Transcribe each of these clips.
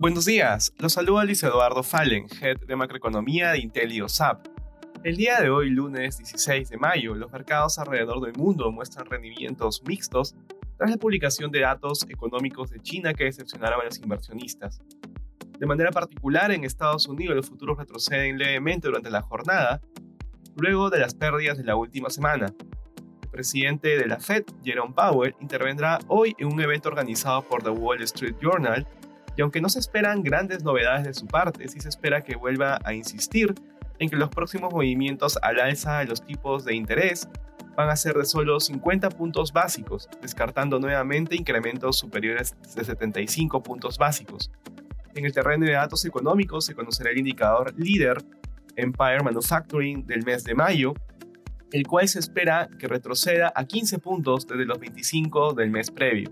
Buenos días, los saluda Luis Eduardo Fallen, Head de Macroeconomía de IntelioSAP. El día de hoy, lunes 16 de mayo, los mercados alrededor del mundo muestran rendimientos mixtos tras la publicación de datos económicos de China que decepcionaron a los inversionistas. De manera particular, en Estados Unidos los futuros retroceden levemente durante la jornada, luego de las pérdidas de la última semana. El presidente de la Fed, Jerome Powell, intervendrá hoy en un evento organizado por The Wall Street Journal y aunque no se esperan grandes novedades de su parte, sí se espera que vuelva a insistir en que los próximos movimientos al alza de los tipos de interés van a ser de solo 50 puntos básicos, descartando nuevamente incrementos superiores de 75 puntos básicos. En el terreno de datos económicos se conocerá el indicador líder Empire Manufacturing del mes de mayo, el cual se espera que retroceda a 15 puntos desde los 25 del mes previo.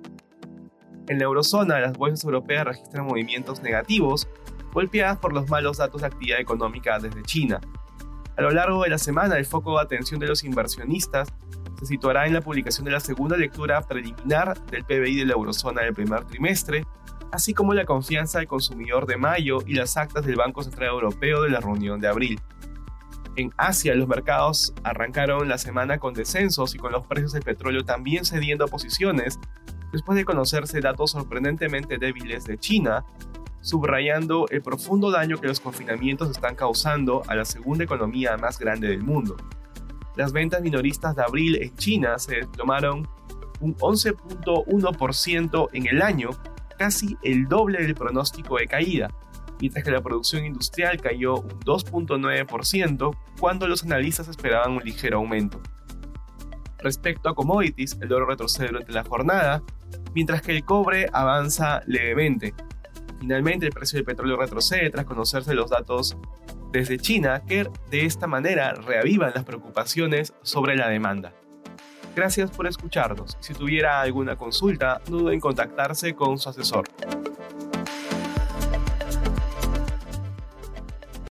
En la eurozona, las bolsas europeas registran movimientos negativos, golpeadas por los malos datos de actividad económica desde China. A lo largo de la semana, el foco de atención de los inversionistas se situará en la publicación de la segunda lectura preliminar del PBI de la eurozona del primer trimestre, así como la confianza del consumidor de mayo y las actas del Banco Central Europeo de la reunión de abril. En Asia, los mercados arrancaron la semana con descensos y con los precios del petróleo también cediendo posiciones, después de conocerse datos sorprendentemente débiles de China, subrayando el profundo daño que los confinamientos están causando a la segunda economía más grande del mundo. Las ventas minoristas de abril en China se desplomaron un 11.1% en el año, casi el doble del pronóstico de caída, mientras que la producción industrial cayó un 2.9% cuando los analistas esperaban un ligero aumento. Respecto a commodities, el oro retrocede durante la jornada, mientras que el cobre avanza levemente. Finalmente, el precio del petróleo retrocede tras conocerse los datos desde China, que de esta manera reavivan las preocupaciones sobre la demanda. Gracias por escucharnos. Si tuviera alguna consulta, no duden en contactarse con su asesor.